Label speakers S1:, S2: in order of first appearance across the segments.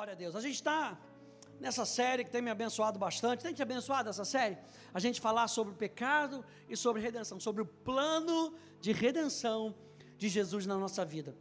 S1: Glória a Deus. A gente está nessa série que tem me abençoado bastante. Tem te abençoado essa série? A gente falar sobre o pecado e sobre redenção, sobre o plano de redenção de Jesus na nossa vida.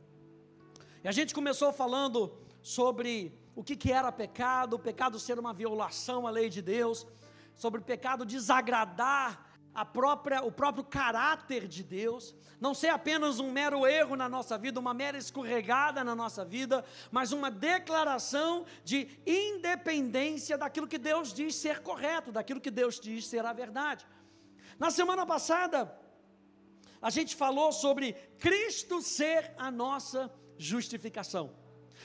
S1: E a gente começou falando sobre o que, que era pecado, o pecado ser uma violação à lei de Deus, sobre o pecado desagradar própria, o próprio caráter de Deus, não ser apenas um mero erro na nossa vida, uma mera escorregada na nossa vida, mas uma declaração de independência daquilo que Deus diz ser correto, daquilo que Deus diz ser a verdade. Na semana passada, a gente falou sobre Cristo ser a nossa justificação.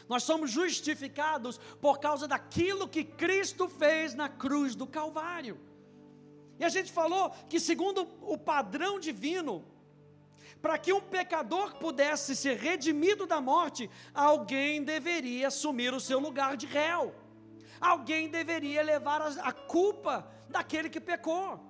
S1: Nós somos justificados por causa daquilo que Cristo fez na cruz do Calvário. E a gente falou que, segundo o padrão divino, para que um pecador pudesse ser redimido da morte, alguém deveria assumir o seu lugar de réu, alguém deveria levar a, culpa daquele que pecou.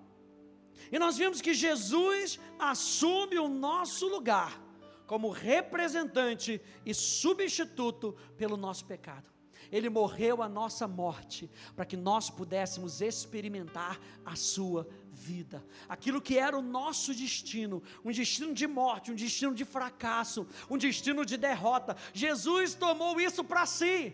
S1: E nós vimos que Jesus assume o nosso lugar como representante e substituto pelo nosso pecado. Ele morreu a nossa morte, para que nós pudéssemos experimentar a sua vida. Aquilo que era o nosso destino, um destino de morte, um destino de fracasso, um destino de derrota. Jesus tomou isso para si.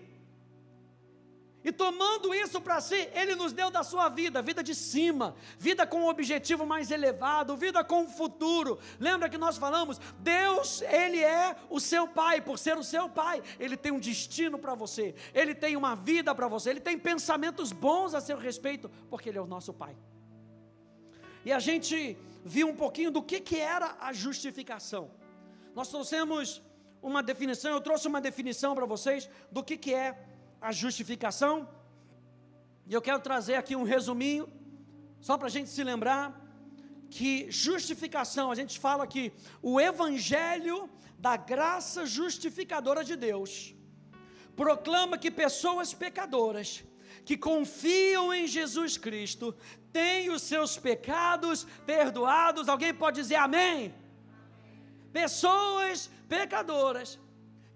S1: E tomando isso para si, Ele nos deu da sua vida, vida de cima, vida com um objetivo mais elevado, vida com um futuro. Lembra que nós falamos, Deus, Ele é o seu Pai, por ser o seu Pai, Ele tem um destino para você, Ele tem uma vida para você, Ele tem pensamentos bons a seu respeito, porque Ele é o nosso Pai. E a gente viu um pouquinho do que, que era a justificação. Nós trouxemos uma definição, eu trouxe uma definição para vocês do que, que é a justificação. E eu quero trazer aqui um resuminho, só para a gente se lembrar que justificação, a gente fala que o evangelho da graça justificadora de Deus proclama que pessoas pecadoras que confiam em Jesus Cristo têm os seus pecados perdoados. Alguém pode dizer amém? Pessoas pecadoras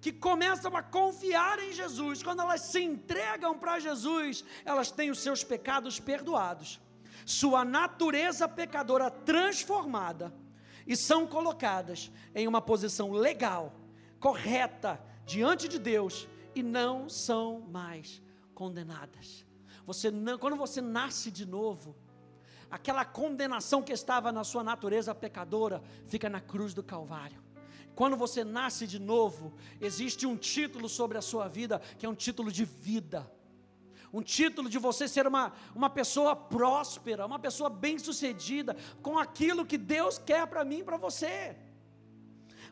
S1: que começam a confiar em Jesus, quando elas se entregam para Jesus, elas têm os seus pecados perdoados, sua natureza pecadora transformada e são colocadas em uma posição legal, correta diante de Deus e não são mais condenadas. Você não, quando você nasce de novo, aquela condenação que estava na sua natureza pecadora fica na cruz do Calvário. Quando você nasce de novo, existe um título sobre a sua vida, que é um título de vida. Um título de você ser uma, uma pessoa próspera, uma pessoa bem-sucedida, com aquilo que Deus quer para mim e para você.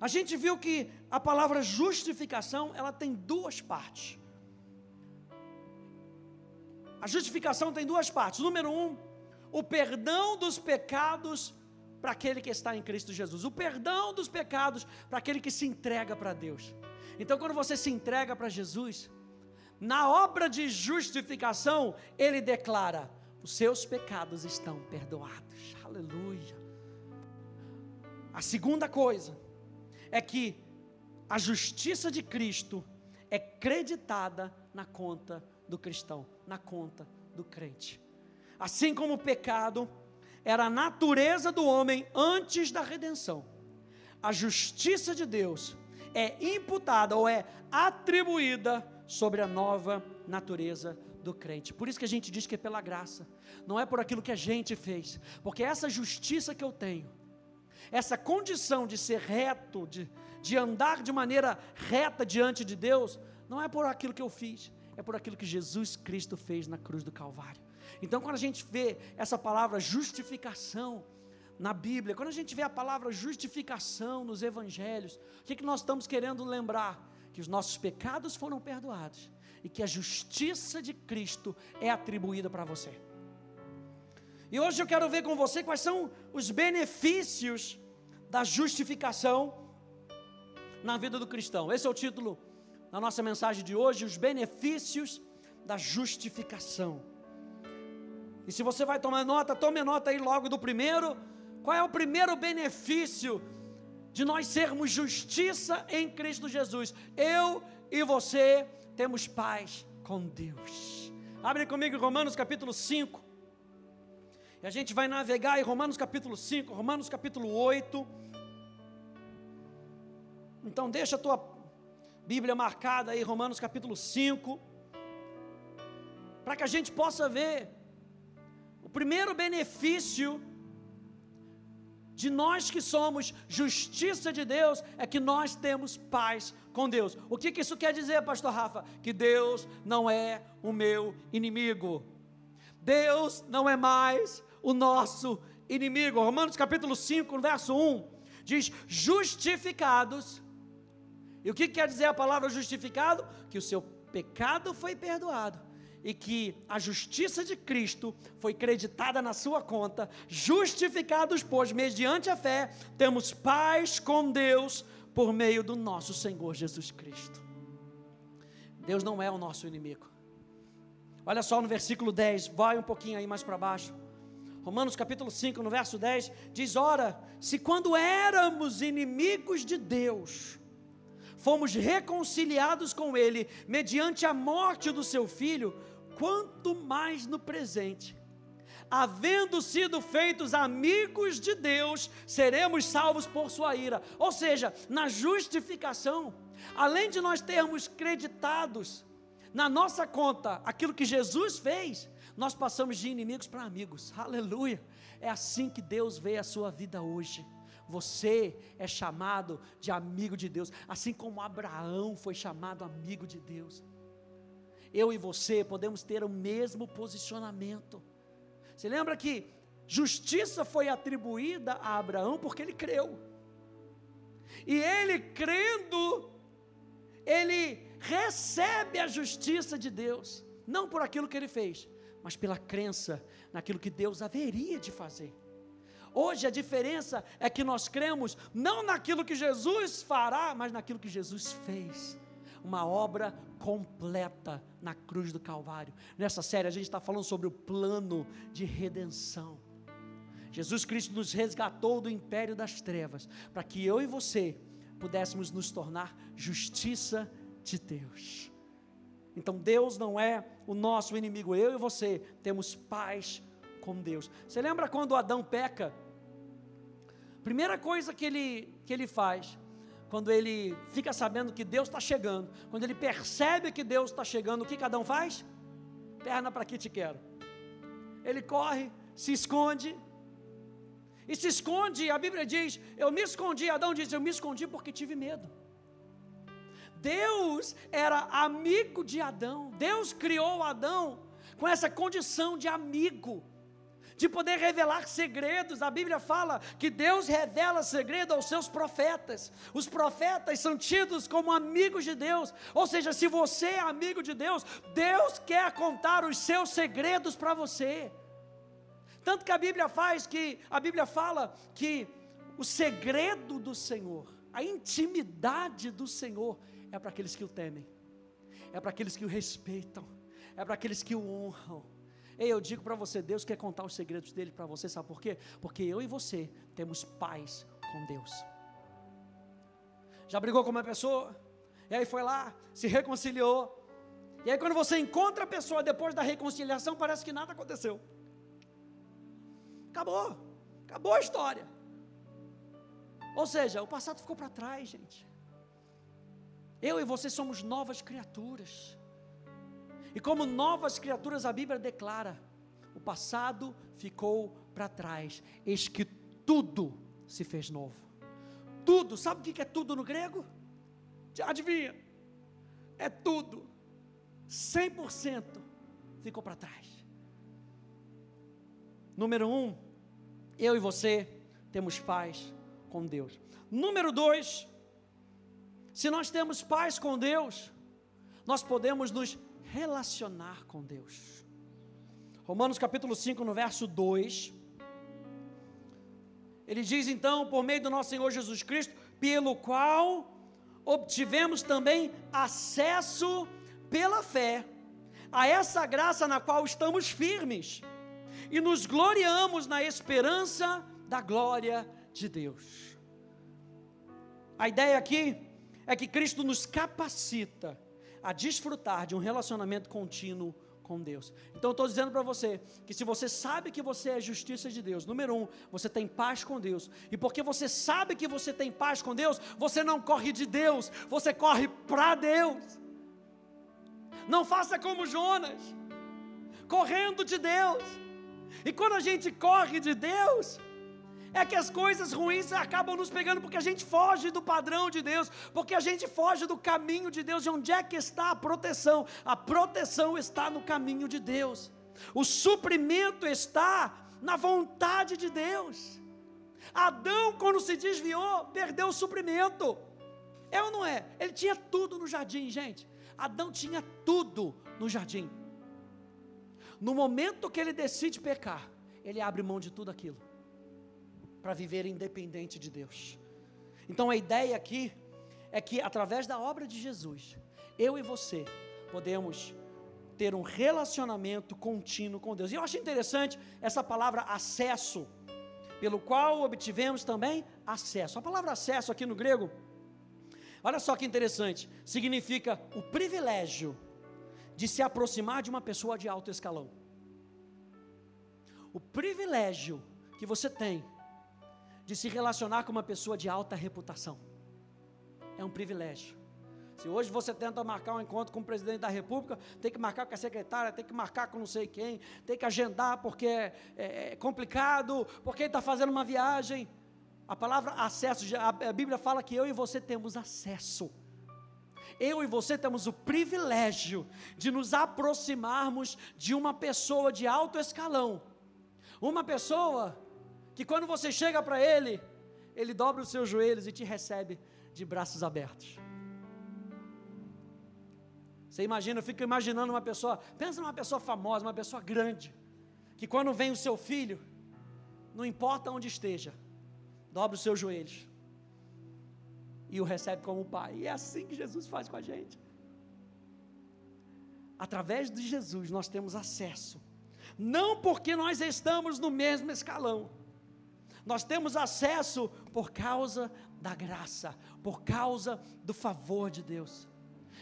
S1: A gente viu que a palavra justificação, ela tem duas partes. A justificação tem duas partes. Número um, o perdão dos pecados para aquele que está em Cristo Jesus, o perdão dos pecados para aquele que se entrega para Deus. Então, quando você se entrega para Jesus, na obra de justificação, ele declara: os seus pecados estão perdoados. Aleluia. A segunda coisa é que a justiça de Cristo é creditada na conta do cristão, na conta do crente. Assim como o pecado era a natureza do homem antes da redenção. A justiça de Deus é imputada ou é atribuída sobre a nova natureza do crente. Por isso que a gente diz que é pela graça, não é por aquilo que a gente fez, porque essa justiça que eu tenho, essa condição de ser reto, de, de andar de maneira reta diante de Deus, não é por aquilo que eu fiz, é por aquilo que Jesus Cristo fez na cruz do Calvário. Então, quando a gente vê essa palavra justificação na Bíblia, quando a gente vê a palavra justificação nos evangelhos, o que, que nós estamos querendo lembrar? Que os nossos pecados foram perdoados e que a justiça de Cristo é atribuída para você. E hoje eu quero ver com você quais são os benefícios da justificação na vida do cristão. Esse é o título da nossa mensagem de hoje: os benefícios da justificação. E se você vai tomar nota, tome nota aí logo do primeiro. Qual é o primeiro benefício de nós sermos justiça em Cristo Jesus? Eu e você temos paz com Deus. Abre comigo Romanos capítulo 5. E a gente vai navegar em Romanos capítulo 5, Romanos capítulo 8. Então deixa a tua Bíblia marcada aí, Romanos capítulo 5, para que a gente possa ver primeiro benefício de nós que somos justiça de Deus é que nós temos paz com Deus. O que, que isso quer dizer, pastor Rafa? Que Deus não é o meu inimigo. Deus não é mais o nosso inimigo. Romanos capítulo 5, verso 1, diz: justificados. E o que quer dizer a palavra justificado? Que o seu pecado foi perdoado e que a justiça de Cristo foi creditada na sua conta, justificados, pois, mediante a fé, temos paz com Deus por meio do nosso Senhor Jesus Cristo. Deus não é o nosso inimigo. Olha só no versículo 10, vai um pouquinho aí mais para baixo. Romanos capítulo 5, no verso 10, diz: Ora, se quando éramos inimigos de Deus, fomos reconciliados com Ele mediante a morte do seu filho, quanto mais no presente, havendo sido feitos amigos de Deus, seremos salvos por sua ira. Ou seja, na justificação, além de nós termos creditados na nossa conta aquilo que Jesus fez, nós passamos de inimigos para amigos. Aleluia! É assim que Deus vê a sua vida hoje. Você é chamado de amigo de Deus, assim como Abraão foi chamado amigo de Deus eu e você podemos ter o mesmo posicionamento. Você lembra que justiça foi atribuída a Abraão porque ele creu. E ele crendo, ele recebe a justiça de Deus, não por aquilo que ele fez, mas pela crença naquilo que Deus haveria de fazer. Hoje a diferença é que nós cremos não naquilo que Jesus fará, mas naquilo que Jesus fez uma obra completa na cruz do Calvário. Nessa série a gente está falando sobre o plano de redenção. Jesus Cristo nos resgatou do império das trevas, para que eu e você pudéssemos nos tornar justiça de Deus. Então Deus não é o nosso inimigo, eu e você temos paz com Deus. Você lembra quando Adão peca? Primeira coisa que ele, que ele faz, quando ele fica sabendo que Deus está chegando, quando ele percebe que Deus está chegando, o que cada um faz? Perna para que te quero. Ele corre, se esconde, e se esconde, a Bíblia diz: Eu me escondi, Adão diz: Eu me escondi porque tive medo. Deus era amigo de Adão, Deus criou Adão com essa condição de amigo de poder revelar segredos. A Bíblia fala que Deus revela segredo aos seus profetas. Os profetas são tidos como amigos de Deus. Ou seja, se você é amigo de Deus, Deus quer contar os seus segredos para você. Tanto que a Bíblia faz que a Bíblia fala que o segredo do Senhor, a intimidade do Senhor é para aqueles que o temem. É para aqueles que o respeitam. É para aqueles que o honram Ei, eu digo para você, Deus quer contar os segredos dele para você, sabe por quê? Porque eu e você temos paz com Deus. Já brigou com uma pessoa? E aí foi lá, se reconciliou. E aí quando você encontra a pessoa depois da reconciliação, parece que nada aconteceu. Acabou. Acabou a história. Ou seja, o passado ficou para trás, gente. Eu e você somos novas criaturas. E como novas criaturas, a Bíblia declara: o passado ficou para trás, eis que tudo se fez novo. Tudo, sabe o que é tudo no grego? Adivinha? É tudo, 100% ficou para trás. Número um, eu e você temos paz com Deus. Número dois, se nós temos paz com Deus, nós podemos nos relacionar com Deus. Romanos capítulo 5, no verso 2. Ele diz então, por meio do nosso Senhor Jesus Cristo, pelo qual obtivemos também acesso pela fé a essa graça na qual estamos firmes e nos gloriamos na esperança da glória de Deus. A ideia aqui é que Cristo nos capacita a desfrutar de um relacionamento contínuo com Deus. Então eu estou dizendo para você que se você sabe que você é justiça de Deus, número um, você tem paz com Deus. E porque você sabe que você tem paz com Deus, você não corre de Deus, você corre para Deus. Não faça como Jonas, correndo de Deus. E quando a gente corre de Deus, é que as coisas ruins acabam nos pegando porque a gente foge do padrão de Deus, porque a gente foge do caminho de Deus. E onde é que está a proteção? A proteção está no caminho de Deus. O suprimento está na vontade de Deus. Adão, quando se desviou, perdeu o suprimento. É ou não é? Ele tinha tudo no jardim, gente. Adão tinha tudo no jardim. No momento que ele decide pecar, ele abre mão de tudo aquilo para viver independente de Deus. Então a ideia aqui é que através da obra de Jesus, eu e você podemos ter um relacionamento contínuo com Deus. E eu acho interessante essa palavra acesso, pelo qual obtivemos também acesso. A palavra acesso aqui no grego, olha só que interessante, significa o privilégio de se aproximar de uma pessoa de alto escalão. O privilégio que você tem de se relacionar com uma pessoa de alta reputação. É um privilégio. Se hoje você tenta marcar um encontro com o presidente da República, tem que marcar com a secretária, tem que marcar com não sei quem, tem que agendar porque é, é, é complicado, porque está fazendo uma viagem. A palavra acesso, a Bíblia fala que eu e você temos acesso. Eu e você temos o privilégio de nos aproximarmos de uma pessoa de alto escalão. Uma pessoa que quando você chega para Ele, Ele dobra os seus joelhos e te recebe de braços abertos. Você imagina, eu fico imaginando uma pessoa, pensa numa pessoa famosa, uma pessoa grande, que quando vem o seu filho, não importa onde esteja, dobra os seus joelhos e o recebe como pai. E é assim que Jesus faz com a gente. Através de Jesus nós temos acesso, não porque nós estamos no mesmo escalão, nós temos acesso por causa da graça, por causa do favor de Deus.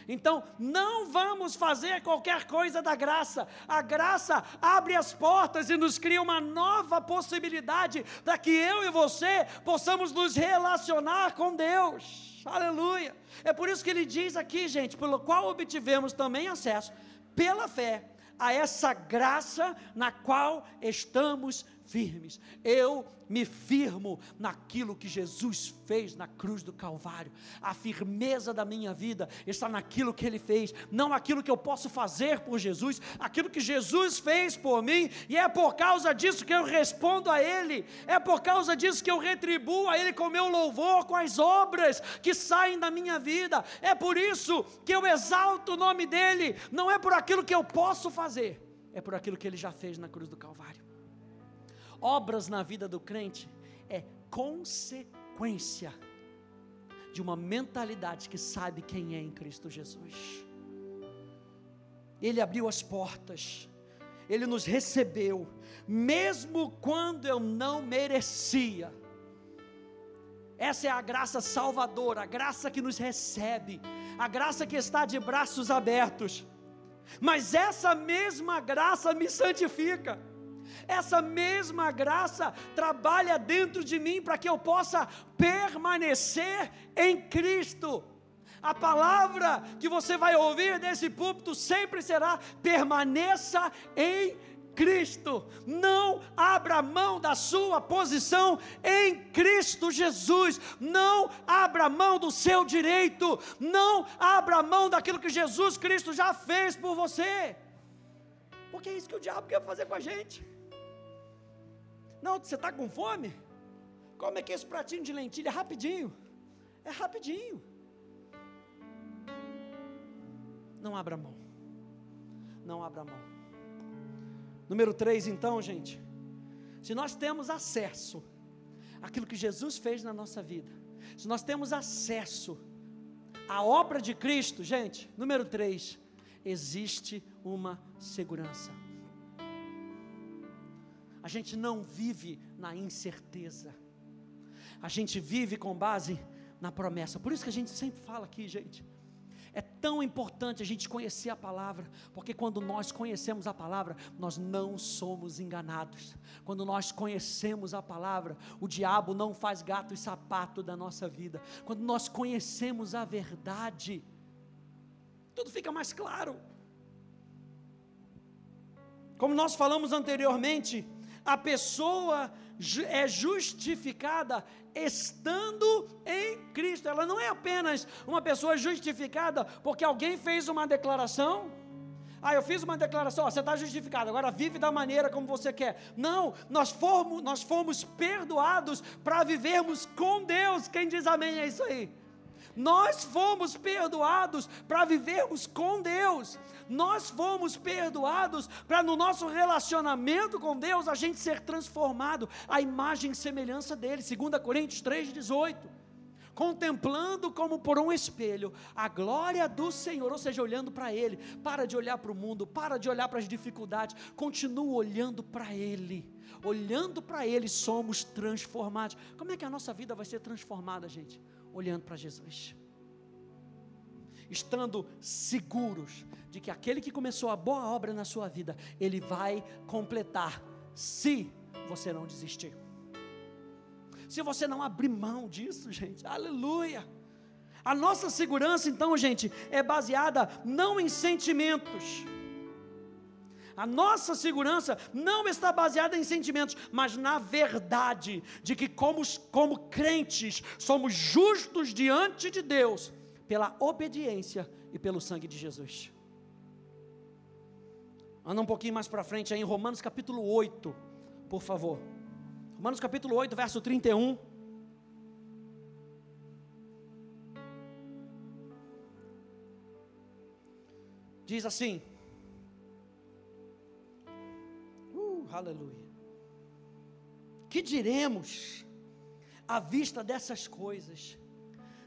S1: Então, não vamos fazer qualquer coisa da graça. A graça abre as portas e nos cria uma nova possibilidade para que eu e você possamos nos relacionar com Deus. Aleluia. É por isso que ele diz aqui, gente, pelo qual obtivemos também acesso pela fé a essa graça na qual estamos firmes. Eu me firmo naquilo que Jesus fez na cruz do Calvário. A firmeza da minha vida está naquilo que Ele fez, não naquilo que eu posso fazer por Jesus, aquilo que Jesus fez por mim, e é por causa disso que eu respondo a Ele, é por causa disso que eu retribuo a Ele com meu louvor, com as obras que saem da minha vida, é por isso que eu exalto o nome dEle, não é por aquilo que eu posso fazer, é por aquilo que Ele já fez na cruz do Calvário obras na vida do crente é consequência de uma mentalidade que sabe quem é em Cristo Jesus. Ele abriu as portas, ele nos recebeu, mesmo quando eu não merecia. Essa é a graça salvadora, a graça que nos recebe, a graça que está de braços abertos. Mas essa mesma graça me santifica essa mesma graça trabalha dentro de mim para que eu possa permanecer em Cristo. A palavra que você vai ouvir nesse púlpito sempre será: permaneça em Cristo. Não abra mão da sua posição em Cristo Jesus. Não abra mão do seu direito. Não abra mão daquilo que Jesus Cristo já fez por você. Porque é isso que o diabo quer fazer com a gente. Não, você está com fome? Come aqui esse pratinho de lentilha rapidinho. É rapidinho. Não abra mão. Não abra mão. Número 3, então, gente. Se nós temos acesso àquilo que Jesus fez na nossa vida, se nós temos acesso à obra de Cristo, gente, número 3, existe uma segurança. A gente não vive na incerteza. A gente vive com base na promessa. Por isso que a gente sempre fala aqui, gente. É tão importante a gente conhecer a palavra, porque quando nós conhecemos a palavra, nós não somos enganados. Quando nós conhecemos a palavra, o diabo não faz gato e sapato da nossa vida. Quando nós conhecemos a verdade, tudo fica mais claro. Como nós falamos anteriormente, a pessoa é justificada estando em Cristo. Ela não é apenas uma pessoa justificada porque alguém fez uma declaração. Ah, eu fiz uma declaração, ó, você está justificado, agora vive da maneira como você quer. Não, nós fomos, nós fomos perdoados para vivermos com Deus. Quem diz amém é isso aí. Nós fomos perdoados para vivermos com Deus. Nós fomos perdoados para no nosso relacionamento com Deus a gente ser transformado à imagem e semelhança dele. 2 Coríntios 3:18 contemplando como por um espelho a glória do Senhor, ou seja, olhando para Ele. Para de olhar para o mundo, para de olhar para as dificuldades, continua olhando para Ele. Olhando para Ele, somos transformados. Como é que a nossa vida vai ser transformada, gente? Olhando para Jesus estando seguros de que aquele que começou a boa obra na sua vida, ele vai completar, se você não desistir. Se você não abrir mão disso, gente, aleluia. A nossa segurança, então, gente, é baseada não em sentimentos. A nossa segurança não está baseada em sentimentos, mas na verdade de que, como, como crentes, somos justos diante de Deus pela obediência e pelo sangue de Jesus. Anda um pouquinho mais para frente aí em Romanos capítulo 8, por favor. Romanos capítulo 8, verso 31. Diz assim: Aleluia. Que diremos à vista dessas coisas?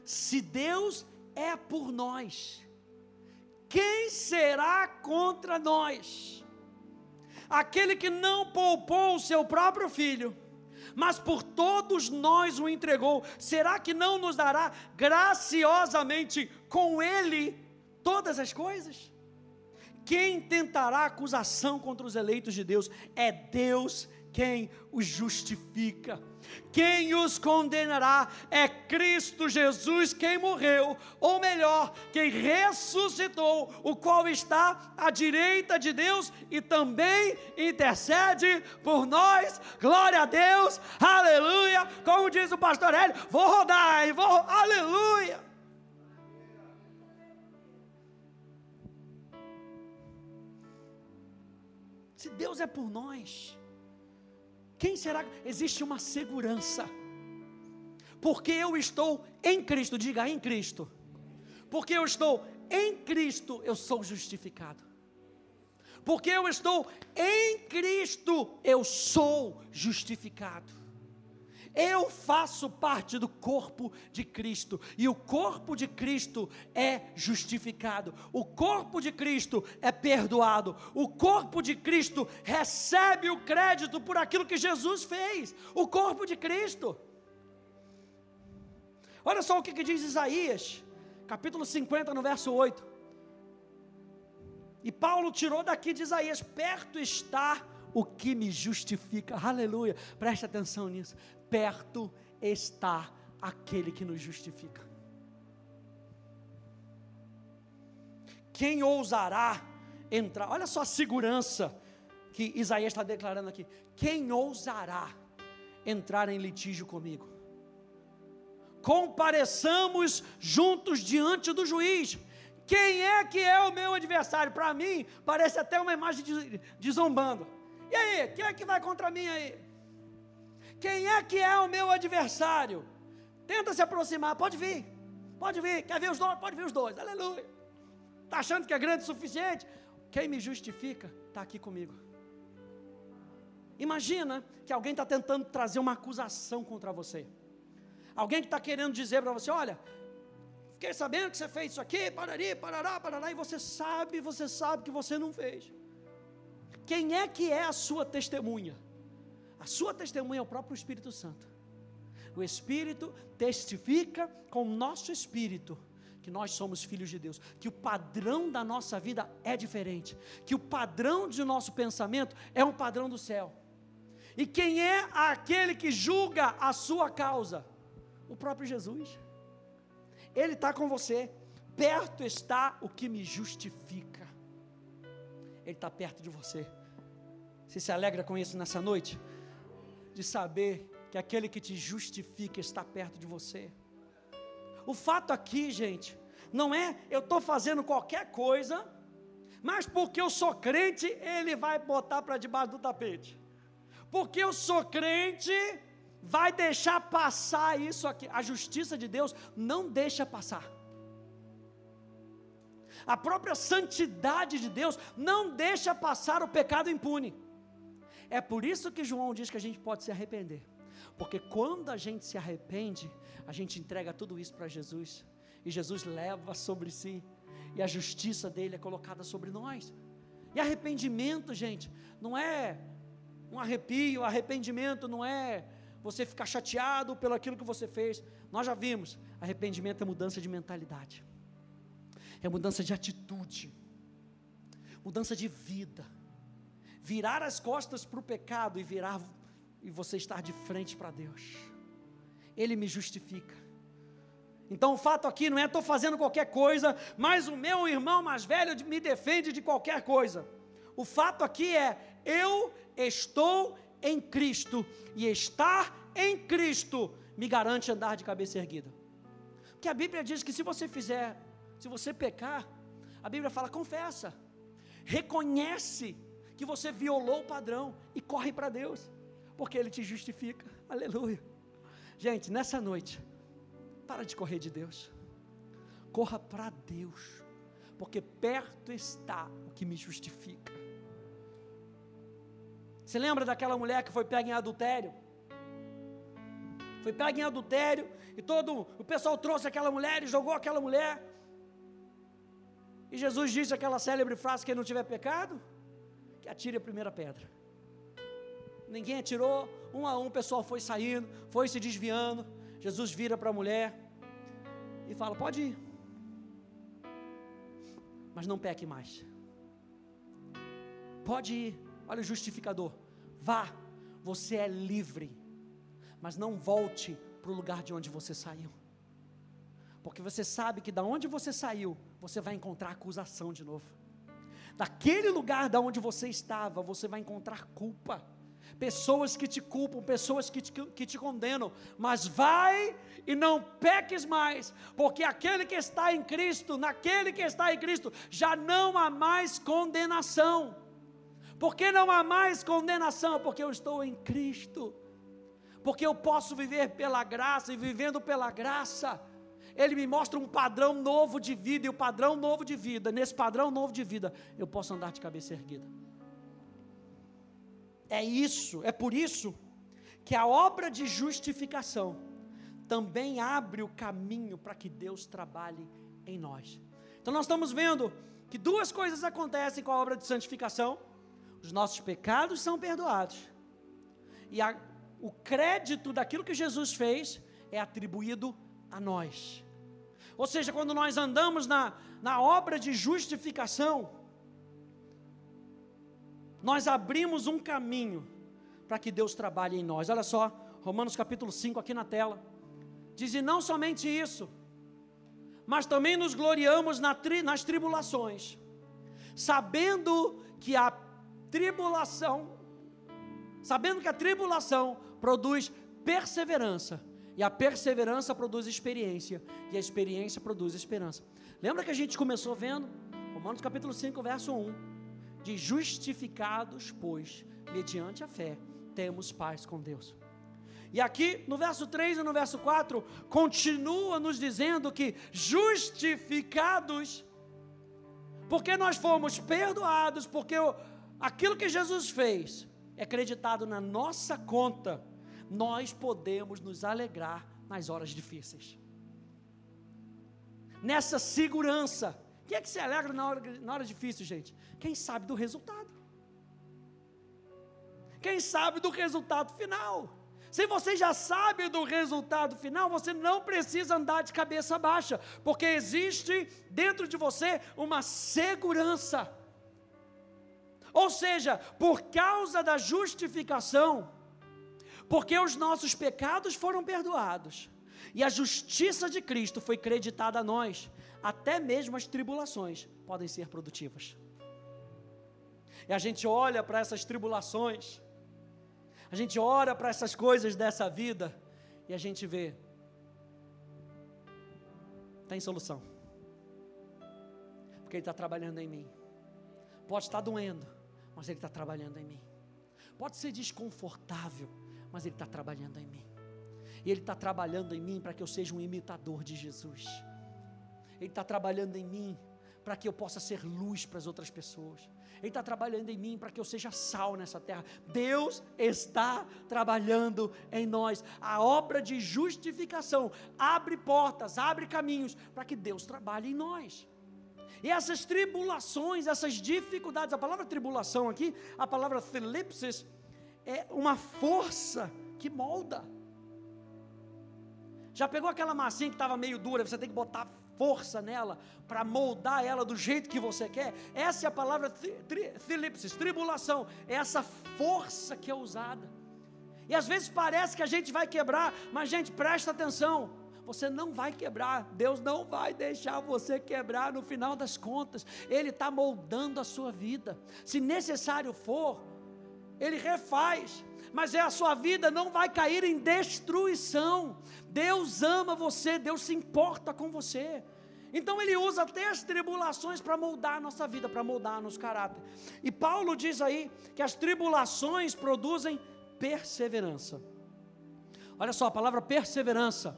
S1: Se Deus é por nós. Quem será contra nós? Aquele que não poupou o seu próprio filho, mas por todos nós o entregou, será que não nos dará graciosamente com ele todas as coisas? Quem tentará acusação contra os eleitos de Deus? É Deus quem os justifica. Quem os condenará é Cristo Jesus, quem morreu, ou melhor, quem ressuscitou, o qual está à direita de Deus e também intercede por nós. Glória a Deus, aleluia. Como diz o pastor Hélio, vou rodar, vou, aleluia. Se Deus é por nós, quem será? Existe uma segurança. Porque eu estou em Cristo, diga em Cristo. Porque eu estou em Cristo, eu sou justificado. Porque eu estou em Cristo, eu sou justificado. Eu faço parte do corpo de Cristo, e o corpo de Cristo é justificado, o corpo de Cristo é perdoado, o corpo de Cristo recebe o crédito por aquilo que Jesus fez, o corpo de Cristo. Olha só o que, que diz Isaías, capítulo 50, no verso 8. E Paulo tirou daqui de Isaías: perto está o que me justifica. Aleluia. Preste atenção nisso. Perto está aquele que nos justifica. Quem ousará entrar? Olha só a segurança que Isaías está declarando aqui. Quem ousará entrar em litígio comigo? Compareçamos juntos diante do juiz. Quem é que é o meu adversário? Para mim, parece até uma imagem de, de zombando. E aí, quem é que vai contra mim aí? Quem é que é o meu adversário? Tenta se aproximar, pode vir, pode vir, quer ver os dois? Pode vir os dois, aleluia. Está achando que é grande o suficiente? Quem me justifica está aqui comigo. Imagina que alguém está tentando trazer uma acusação contra você. Alguém que está querendo dizer para você: olha, fiquei sabendo que você fez isso aqui, parari, parará, parará, e você sabe, você sabe que você não fez. Quem é que é a sua testemunha? A sua testemunha é o próprio Espírito Santo. O Espírito testifica com o nosso espírito que nós somos filhos de Deus, que o padrão da nossa vida é diferente, que o padrão de nosso pensamento é um padrão do céu. E quem é aquele que julga a sua causa? O próprio Jesus. Ele está com você. Perto está o que me justifica. Ele está perto de você. Você se alegra com isso nessa noite? De saber que aquele que te justifica está perto de você. O fato aqui, gente, não é eu estou fazendo qualquer coisa, mas porque eu sou crente, ele vai botar para debaixo do tapete. Porque eu sou crente, vai deixar passar isso aqui. A justiça de Deus não deixa passar. A própria santidade de Deus não deixa passar o pecado impune. É por isso que João diz que a gente pode se arrepender. Porque quando a gente se arrepende, a gente entrega tudo isso para Jesus, e Jesus leva sobre si, e a justiça dele é colocada sobre nós. E arrependimento, gente, não é um arrepio, arrependimento não é você ficar chateado pelo aquilo que você fez. Nós já vimos, arrependimento é mudança de mentalidade. É mudança de atitude. Mudança de vida. Virar as costas para o pecado e virar e você estar de frente para Deus. Ele me justifica. Então o fato aqui não é estou fazendo qualquer coisa, mas o meu irmão mais velho me defende de qualquer coisa. O fato aqui é eu estou em Cristo e estar em Cristo me garante andar de cabeça erguida. Porque a Bíblia diz que se você fizer, se você pecar, a Bíblia fala confessa, reconhece que você violou o padrão e corre para Deus, porque Ele te justifica. Aleluia. Gente, nessa noite, para de correr de Deus, corra para Deus, porque perto está o que me justifica. Você lembra daquela mulher que foi pega em adultério? Foi pega em adultério e todo o pessoal trouxe aquela mulher e jogou aquela mulher. E Jesus disse aquela célebre frase: quem não tiver pecado, que atire a primeira pedra. Ninguém atirou, um a um o pessoal foi saindo, foi se desviando. Jesus vira para a mulher e fala: Pode ir, mas não peque mais. Pode ir, olha o justificador. Vá, você é livre, mas não volte para o lugar de onde você saiu. Porque você sabe que da onde você saiu, você vai encontrar acusação de novo. Daquele lugar da onde você estava, você vai encontrar culpa pessoas que te culpam, pessoas que te, que te condenam, mas vai e não peques mais, porque aquele que está em Cristo, naquele que está em Cristo, já não há mais condenação. Por que não há mais condenação? Porque eu estou em Cristo, porque eu posso viver pela graça e vivendo pela graça. Ele me mostra um padrão novo de vida, e o padrão novo de vida, nesse padrão novo de vida, eu posso andar de cabeça erguida. É isso, é por isso que a obra de justificação também abre o caminho para que Deus trabalhe em nós. Então nós estamos vendo que duas coisas acontecem com a obra de santificação: os nossos pecados são perdoados, e a, o crédito daquilo que Jesus fez é atribuído a nós. Ou seja, quando nós andamos na, na obra de justificação, nós abrimos um caminho para que Deus trabalhe em nós. Olha só, Romanos capítulo 5 aqui na tela. Diz: e não somente isso, mas também nos gloriamos na tri, nas tribulações, sabendo que a tribulação, sabendo que a tribulação produz perseverança, e a perseverança produz experiência, e a experiência produz esperança. Lembra que a gente começou vendo? Romanos capítulo 5, verso 1 de justificados, pois, mediante a fé, temos paz com Deus. E aqui no verso 3 e no verso 4, continua nos dizendo que justificados, porque nós fomos perdoados, porque aquilo que Jesus fez é acreditado na nossa conta, nós podemos nos alegrar nas horas difíceis. Nessa segurança, quem é que se alegra na hora, na hora difícil, gente? Quem sabe do resultado. Quem sabe do resultado final. Se você já sabe do resultado final, você não precisa andar de cabeça baixa, porque existe dentro de você uma segurança. Ou seja, por causa da justificação, porque os nossos pecados foram perdoados e a justiça de Cristo foi creditada a nós, até mesmo as tribulações podem ser produtivas. E a gente olha para essas tribulações, a gente ora para essas coisas dessa vida e a gente vê, tem solução, porque Ele está trabalhando em mim. Pode estar doendo, mas Ele está trabalhando em mim. Pode ser desconfortável, mas Ele está trabalhando em mim. E Ele está trabalhando em mim para que eu seja um imitador de Jesus. Ele está trabalhando em mim para que eu possa ser luz para as outras pessoas. Ele está trabalhando em mim para que eu seja sal nessa terra. Deus está trabalhando em nós. A obra de justificação abre portas, abre caminhos para que Deus trabalhe em nós. E essas tribulações, essas dificuldades, a palavra tribulação aqui, a palavra thlipsis, é uma força que molda. Já pegou aquela massinha que estava meio dura, você tem que botar força nela para moldar ela do jeito que você quer? Essa é a palavra thlipsis, tribulação, é essa força que é usada. E às vezes parece que a gente vai quebrar, mas gente, presta atenção você não vai quebrar, Deus não vai deixar você quebrar no final das contas, Ele está moldando a sua vida, se necessário for, Ele refaz, mas é a sua vida não vai cair em destruição, Deus ama você, Deus se importa com você, então ele usa até as tribulações para moldar a nossa vida, para moldar nosso caráter. E Paulo diz aí que as tribulações produzem perseverança. Olha só, a palavra perseverança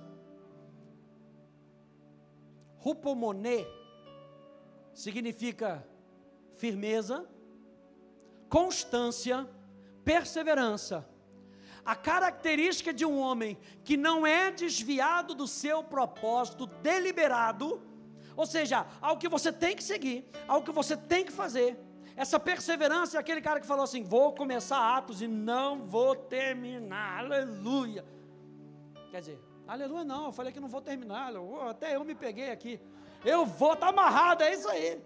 S1: Rupomoné significa firmeza, constância, perseverança. A característica de um homem que não é desviado do seu propósito deliberado, ou seja, algo que você tem que seguir, algo que você tem que fazer. Essa perseverança é aquele cara que falou assim: vou começar atos e não vou terminar, aleluia. Quer dizer, Aleluia, não. Eu falei que não vou terminar. Até eu me peguei aqui. Eu vou, está amarrado, é isso aí.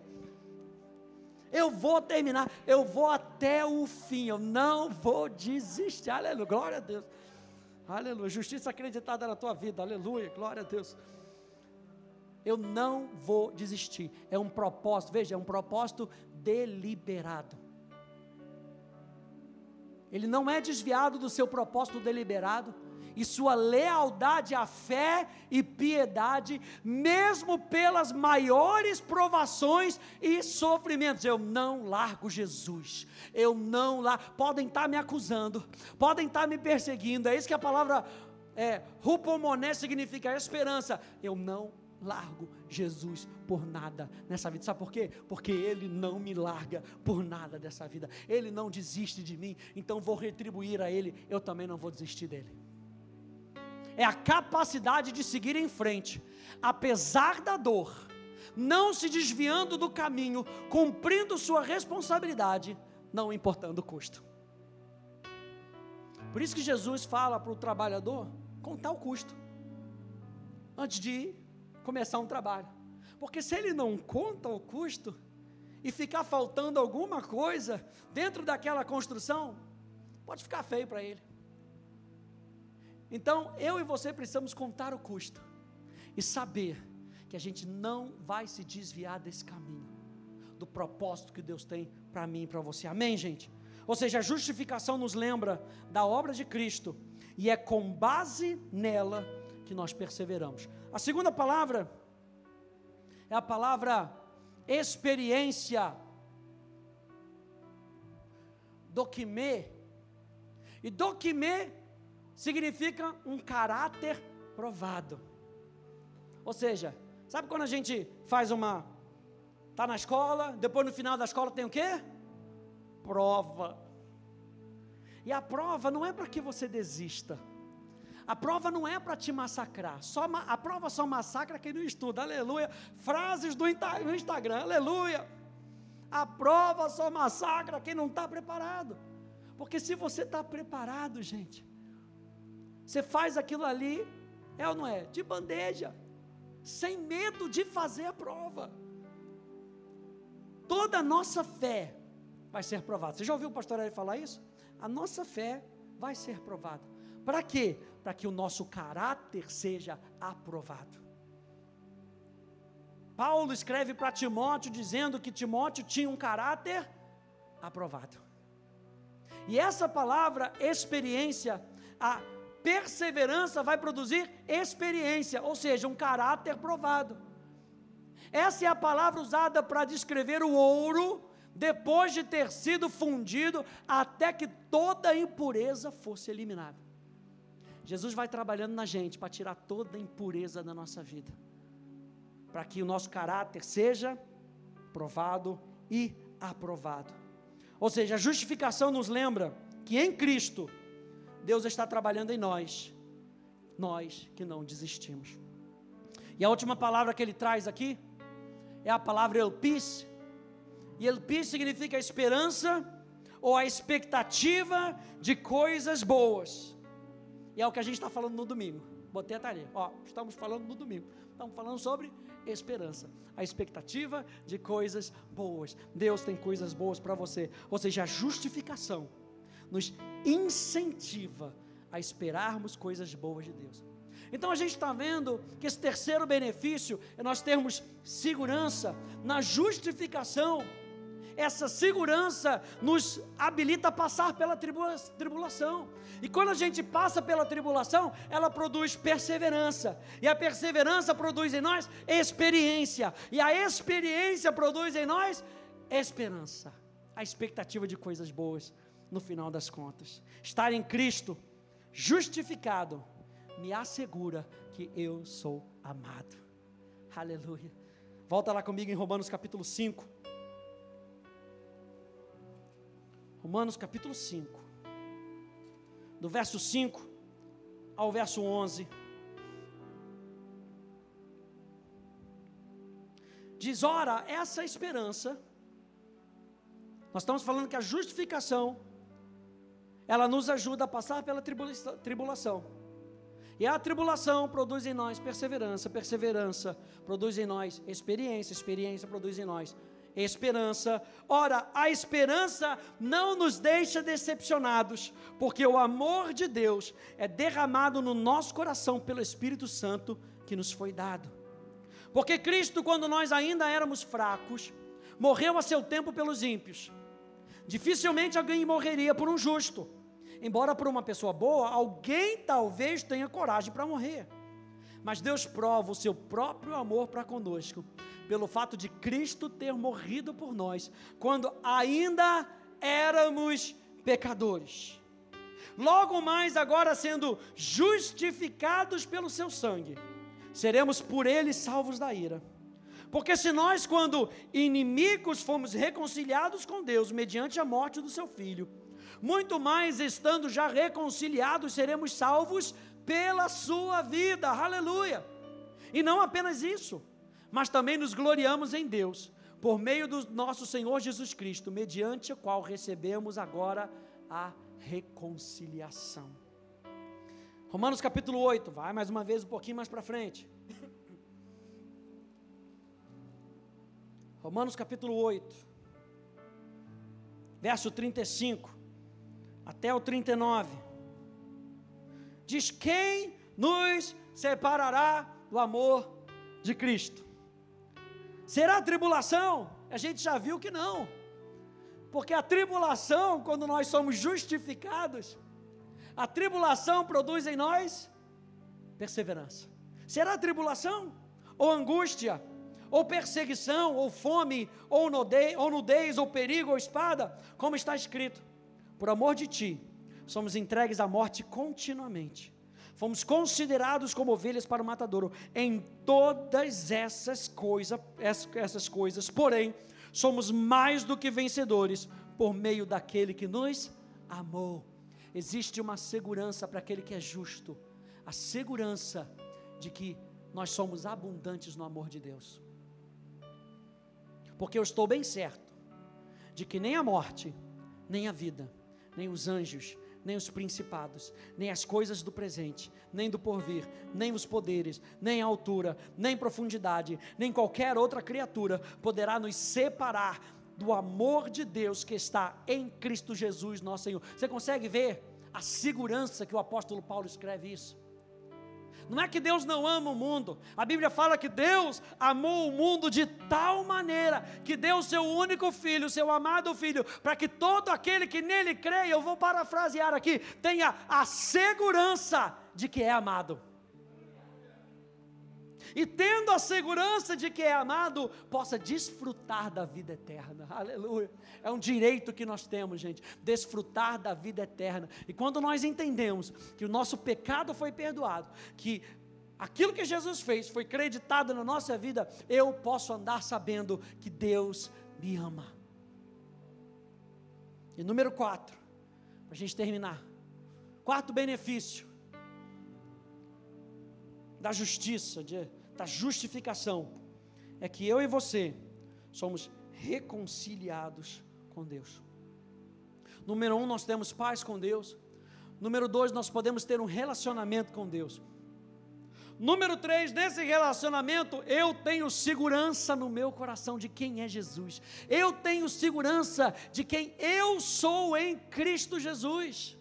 S1: Eu vou terminar, eu vou até o fim, eu não vou desistir. Aleluia, glória a Deus. Aleluia, justiça acreditada na tua vida. Aleluia, glória a Deus. Eu não vou desistir. É um propósito, veja, é um propósito deliberado. Ele não é desviado do seu propósito deliberado e sua lealdade à fé e piedade, mesmo pelas maiores provações e sofrimentos. Eu não largo Jesus, eu não largo. Podem estar me acusando, podem estar me perseguindo, é isso que a palavra é, rupomoné significa esperança. Eu não largo Jesus por nada nessa vida. Sabe por quê? Porque Ele não me larga por nada dessa vida. Ele não desiste de mim. Então vou retribuir a Ele. Eu também não vou desistir dele é a capacidade de seguir em frente, apesar da dor, não se desviando do caminho, cumprindo sua responsabilidade, não importando o custo. Por isso que Jesus fala para o trabalhador contar o custo antes de começar um trabalho. Porque se ele não conta o custo e ficar faltando alguma coisa dentro daquela construção, pode ficar feio para ele. Então, eu e você precisamos contar o custo e saber que a gente não vai se desviar desse caminho, do propósito que Deus tem para mim e para você. Amém, gente? Ou seja, a justificação nos lembra da obra de Cristo e é com base nela que nós perseveramos. A segunda palavra é a palavra experiência. Dokime. E dokime significa um caráter provado. Ou seja, sabe quando a gente faz uma tá na escola, depois no final da escola tem o quê? Prova. E a prova não é para que você desista. A prova não é para te massacrar. Só a prova só massacra quem não estuda. Aleluia. Frases do no Instagram. Aleluia. A prova só massacra quem não está preparado. Porque se você está preparado, gente, Você faz aquilo ali, é ou não é? De bandeja, sem medo de fazer a prova. Toda a nossa fé vai ser provada. Você já ouviu o pastor Eli falar isso? A nossa fé vai ser provada. Para quê? Para que o nosso caráter seja aprovado. Paulo escreve para Timóteo dizendo que Timóteo tinha um caráter aprovado. E essa palavra experiência, a perseverança vai produzir experiência, ou seja, um caráter provado. Essa é a palavra usada para descrever o ouro depois de ter sido fundido até que toda impureza fosse eliminada. Jesus vai trabalhando na gente para tirar toda impureza da nossa vida, para que o nosso caráter seja provado e aprovado. Ou seja, a justificação nos lembra que em Cristo Deus está trabalhando em nós, nós que não desistimos. E a última palavra que ele traz aqui é a palavra elpis. E elpis significa esperança ou a expectativa de coisas boas. E é o que a gente está falando no domingo. Botei a tarefa. Ó, estamos falando no domingo. Estamos falando sobre esperança, a expectativa de coisas boas. Deus tem coisas boas para você. Ou seja, a justificação nos incentiva a esperarmos coisas boas de Deus. Então a gente está vendo que esse terceiro benefício é nós termos segurança na justificação essa segurança nos habilita a passar pela tribulação. E quando a gente passa pela tribulação, ela produz perseverança. E a perseverança produz em nós experiência. E a experiência produz em nós esperança. A expectativa de coisas boas no final das contas. Estar em Cristo, justificado, me assegura que eu sou amado. Aleluia. Volta lá comigo em Romanos capítulo 5. Romanos capítulo 5, do verso 5 ao verso 11. Diz: ora, essa esperança, nós estamos falando que a justificação, ela nos ajuda a passar pela tribulação. E a tribulação produz em nós perseverança, perseverança produz em nós experiência, experiência produz em nós esperança. Ora, a esperança não nos deixa decepcionados, porque o amor de Deus é derramado no nosso coração pelo Espírito Santo que nos foi dado. Porque Cristo, quando nós ainda éramos fracos, morreu a seu tempo pelos ímpios. Dificilmente alguém morreria por um justo. Embora por uma pessoa boa, alguém talvez tenha coragem para morrer. Mas Deus prova o seu próprio amor para conosco, pelo fato de Cristo ter morrido por nós, quando ainda éramos pecadores. Logo mais, agora sendo justificados pelo seu sangue, seremos por ele salvos da ira. Porque se nós, quando inimigos, fomos reconciliados com Deus mediante a morte do seu filho, muito mais estando já reconciliados, seremos salvos pela sua vida. Aleluia! E não apenas isso, mas também nos gloriamos em Deus, por meio do nosso Senhor Jesus Cristo, mediante o qual recebemos agora a reconciliação. Romanos capítulo 8, vai mais uma vez um pouquinho mais para frente. Romanos capítulo 8, verso 35 até o 39. Diz: Quem nos separará do amor de Cristo? Será tribulação? A gente já viu que não. Porque a tribulação, quando nós somos justificados, a tribulação produz em nós perseverança. Será tribulação? Ou angústia? Ou perseguição? Ou fome? Ou nudez? Ou, nudez, ou perigo? Ou espada? Como está escrito: Por amor de ti, somos entregues à morte continuamente fomos considerados como ovelhas para o matadouro. Em todas essas essas coisas, porém, somos mais do que vencedores por meio daquele que nos amou. Existe uma segurança para aquele que é justo, a segurança de que nós somos abundantes no amor de Deus. Porque eu estou bem certo de que nem a morte, nem a vida, nem os anjos, nem os principados, nem as coisas do presente, nem do porvir, nem os poderes, nem a altura, nem profundidade, nem qualquer outra criatura poderá nos separar do amor de Deus que está em Cristo Jesus, nosso Senhor. Você consegue ver a segurança que o apóstolo Paulo escreve isso? Não é que Deus não ama o mundo. A Bíblia fala que Deus amou o mundo de tal maneira que deu seu único filho, seu amado filho, para que todo aquele que nele crê, eu vou parafrasear aqui, tenha a segurança de que é amado e tendo a segurança de que é amado, possa desfrutar da vida eterna. Aleluia. É um direito que nós temos, gente, desfrutar da vida eterna. E quando nós entendemos que o nosso pecado foi perdoado, que aquilo que Jesus fez foi creditado na nossa vida, eu posso andar sabendo que Deus me ama. E número 4, para a gente terminar. Quarto benefício da justiça, de da justificação é que eu e você somos reconciliados com Deus. Número um, nós temos paz com Deus. Número dois, nós podemos ter um relacionamento com Deus. Número três, nesse relacionamento, eu tenho segurança no meu coração de quem é Jesus. Eu tenho segurança de quem eu sou em Cristo Jesus.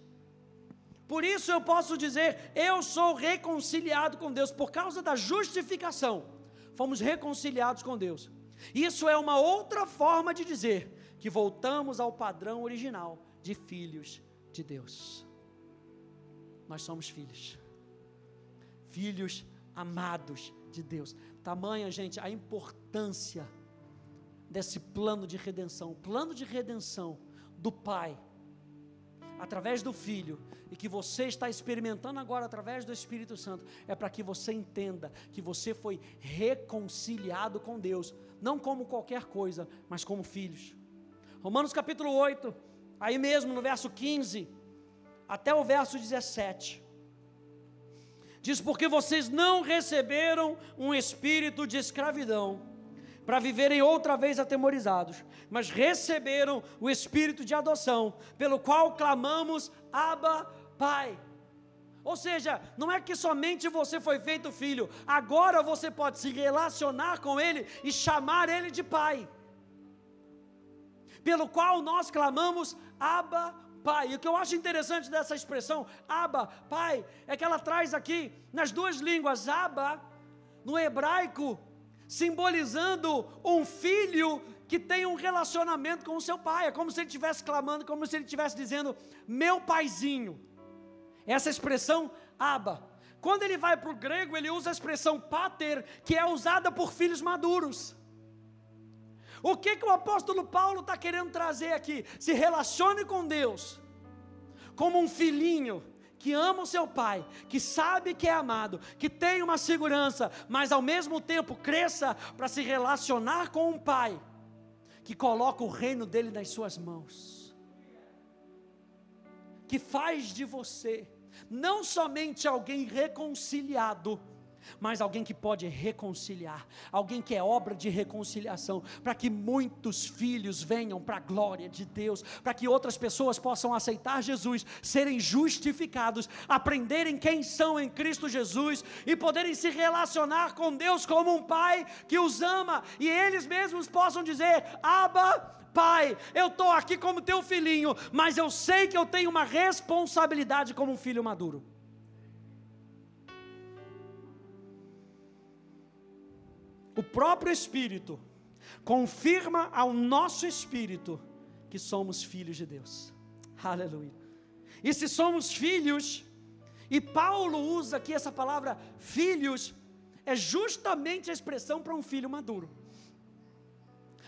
S1: Por isso eu posso dizer, eu sou reconciliado com Deus, por causa da justificação, fomos reconciliados com Deus. Isso é uma outra forma de dizer que voltamos ao padrão original de filhos de Deus. Nós somos filhos, filhos amados de Deus. Tamanha, gente, a importância desse plano de redenção, plano de redenção do Pai através do Filho e que você está experimentando agora através do Espírito Santo, é para que você entenda que você foi reconciliado com Deus, não como qualquer coisa, mas como filhos. Romanos capítulo 8, aí mesmo no verso 15 até o verso 17. Diz: Porque vocês não receberam um espírito de escravidão para viverem outra vez atemorizados, mas receberam o espírito de adoção, pelo qual clamamos: Abba, Pai. Ou seja, não é que somente você foi feito filho, agora você pode se relacionar com Ele e chamar Ele de Pai. Pelo qual nós clamamos, Abba, Pai. E o que eu acho interessante dessa expressão, Abba, Pai, é que ela traz aqui, nas duas línguas, Abba, no hebraico, simbolizando um filho que tem um relacionamento com o seu pai. É como se ele estivesse clamando, como se ele estivesse dizendo: Meu paizinho. Essa expressão, aba. Quando ele vai para o grego, ele usa a expressão pater, que é usada por filhos maduros. O que, que o apóstolo Paulo está querendo trazer aqui? Se relacione com Deus como um filhinho que ama o seu pai, que sabe que é amado, que tem uma segurança, mas ao mesmo tempo cresça para se relacionar com um pai que coloca o reino dele nas suas mãos, que faz de você não somente alguém reconciliado, mas alguém que pode reconciliar, alguém que é obra de reconciliação, para que muitos filhos venham para a glória de Deus, para que outras pessoas possam aceitar Jesus, serem justificados, aprenderem quem são em Cristo Jesus e poderem se relacionar com Deus como um Pai que os ama e eles mesmos possam dizer: Abba. Pai, eu estou aqui como teu filhinho, mas eu sei que eu tenho uma responsabilidade como um filho maduro. O próprio Espírito confirma ao nosso espírito que somos filhos de Deus. Aleluia. E se somos filhos, e Paulo usa aqui essa palavra filhos, é justamente a expressão para um filho maduro.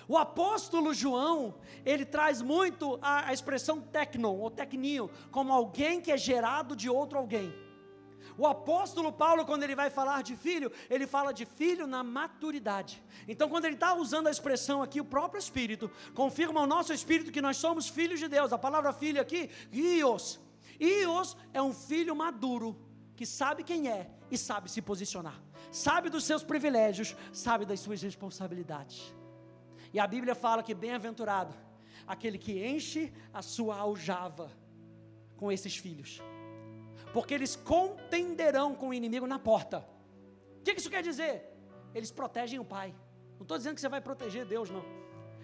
S1: O apóstolo João, ele traz muito a, a expressão tecnon ou tecnio, como alguém que é gerado de outro alguém. O apóstolo Paulo, quando ele vai falar de filho, ele fala de filho na maturidade. Então, quando ele está usando a expressão aqui, o próprio Espírito confirma ao nosso Espírito que nós somos filhos de Deus. A palavra filho aqui, ios. Ios é um filho maduro, que sabe quem é e sabe se posicionar. Sabe dos seus privilégios, sabe das suas responsabilidades. E a Bíblia fala que bem-aventurado aquele que enche a sua aljava com esses filhos, porque eles contenderão com o inimigo na porta. O que isso quer dizer? Eles protegem o pai. Não estou dizendo que você vai proteger Deus, não.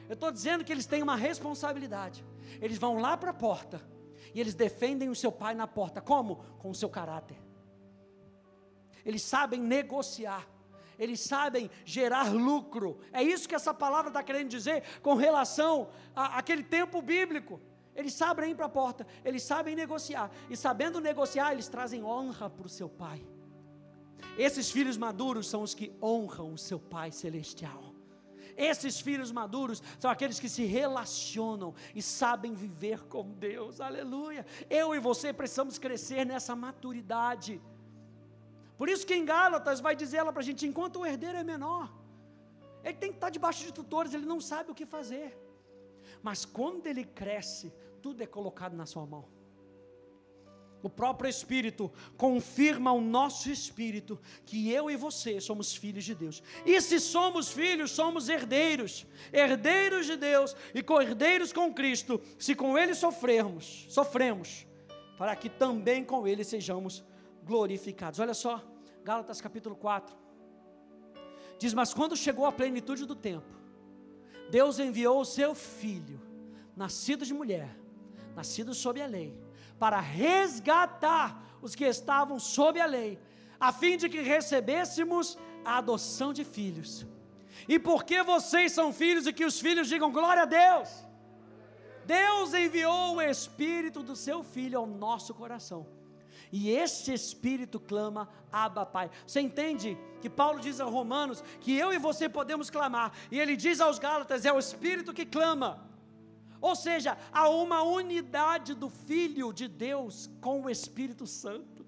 S1: Eu estou dizendo que eles têm uma responsabilidade. Eles vão lá para a porta e eles defendem o seu pai na porta. Como? Com o seu caráter. Eles sabem negociar. Eles sabem gerar lucro. É isso que essa palavra está querendo dizer com relação àquele tempo bíblico. Eles sabem ir para a porta, eles sabem negociar. E sabendo negociar, eles trazem honra para o seu pai. Esses filhos maduros são os que honram o seu pai celestial. Esses filhos maduros são aqueles que se relacionam e sabem viver com Deus. Aleluia. Eu e você precisamos crescer nessa maturidade. Por isso que em Gálatas vai dizer ela para a gente: enquanto o herdeiro é menor, ele tem que estar debaixo de tutores, ele não sabe o que fazer. Mas quando ele cresce, tudo é colocado na sua mão. O próprio Espírito confirma ao nosso espírito que eu e você somos filhos de Deus. E se somos filhos, somos herdeiros, herdeiros de Deus e co-herdeiros com Cristo, se com Ele sofrermos, sofremos, para que também com Ele sejamos glorificados. Olha só, Gálatas capítulo 4. Diz: Mas quando chegou a plenitude do tempo, Deus enviou o seu filho, nascido de mulher, nascido sob a lei para resgatar os que estavam sob a lei, a fim de que recebêssemos a adoção de filhos. E porque vocês são filhos e que os filhos digam glória a Deus. Deus enviou o Espírito do seu Filho ao nosso coração. E esse Espírito clama, Abba Pai. Você entende que Paulo diz aos Romanos que eu e você podemos clamar, e ele diz aos Gálatas: é o Espírito que clama. Ou seja, há uma unidade do Filho de Deus com o Espírito Santo.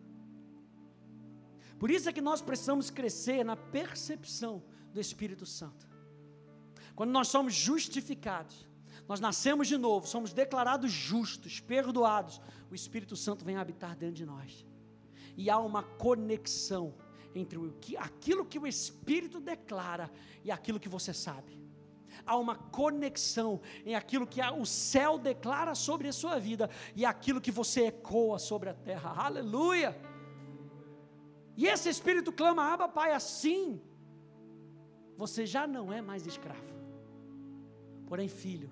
S1: Por isso é que nós precisamos crescer na percepção do Espírito Santo. Quando nós somos justificados, nós nascemos de novo, somos declarados justos, perdoados, o Espírito Santo vem habitar dentro de nós. E há uma conexão entre o que, aquilo que o Espírito declara e aquilo que você sabe há uma conexão em aquilo que o céu declara sobre a sua vida e aquilo que você ecoa sobre a terra. Aleluia! E esse espírito clama: Abba, Pai, assim você já não é mais escravo, porém filho.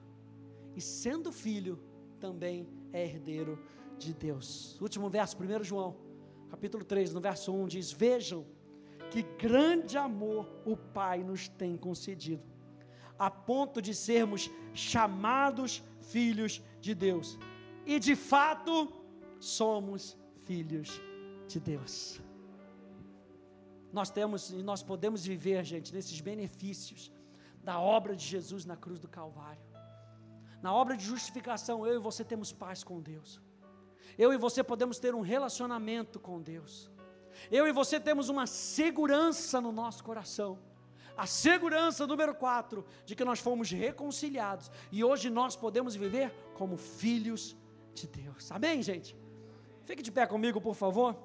S1: E sendo filho, também é herdeiro de Deus. Último verso, 1 João, capítulo 3, no verso 1 diz: Vejam que grande amor o Pai nos tem concedido a ponto de sermos chamados filhos de Deus. E de fato, somos filhos de Deus. Nós temos e nós podemos viver, gente, nesses benefícios da obra de Jesus na cruz do Calvário. Na obra de justificação, eu e você temos paz com Deus. Eu e você podemos ter um relacionamento com Deus. Eu e você temos uma segurança no nosso coração a segurança número 4 de que nós fomos reconciliados e hoje nós podemos viver como filhos de Deus. Amém, gente? Fique de pé comigo, por favor.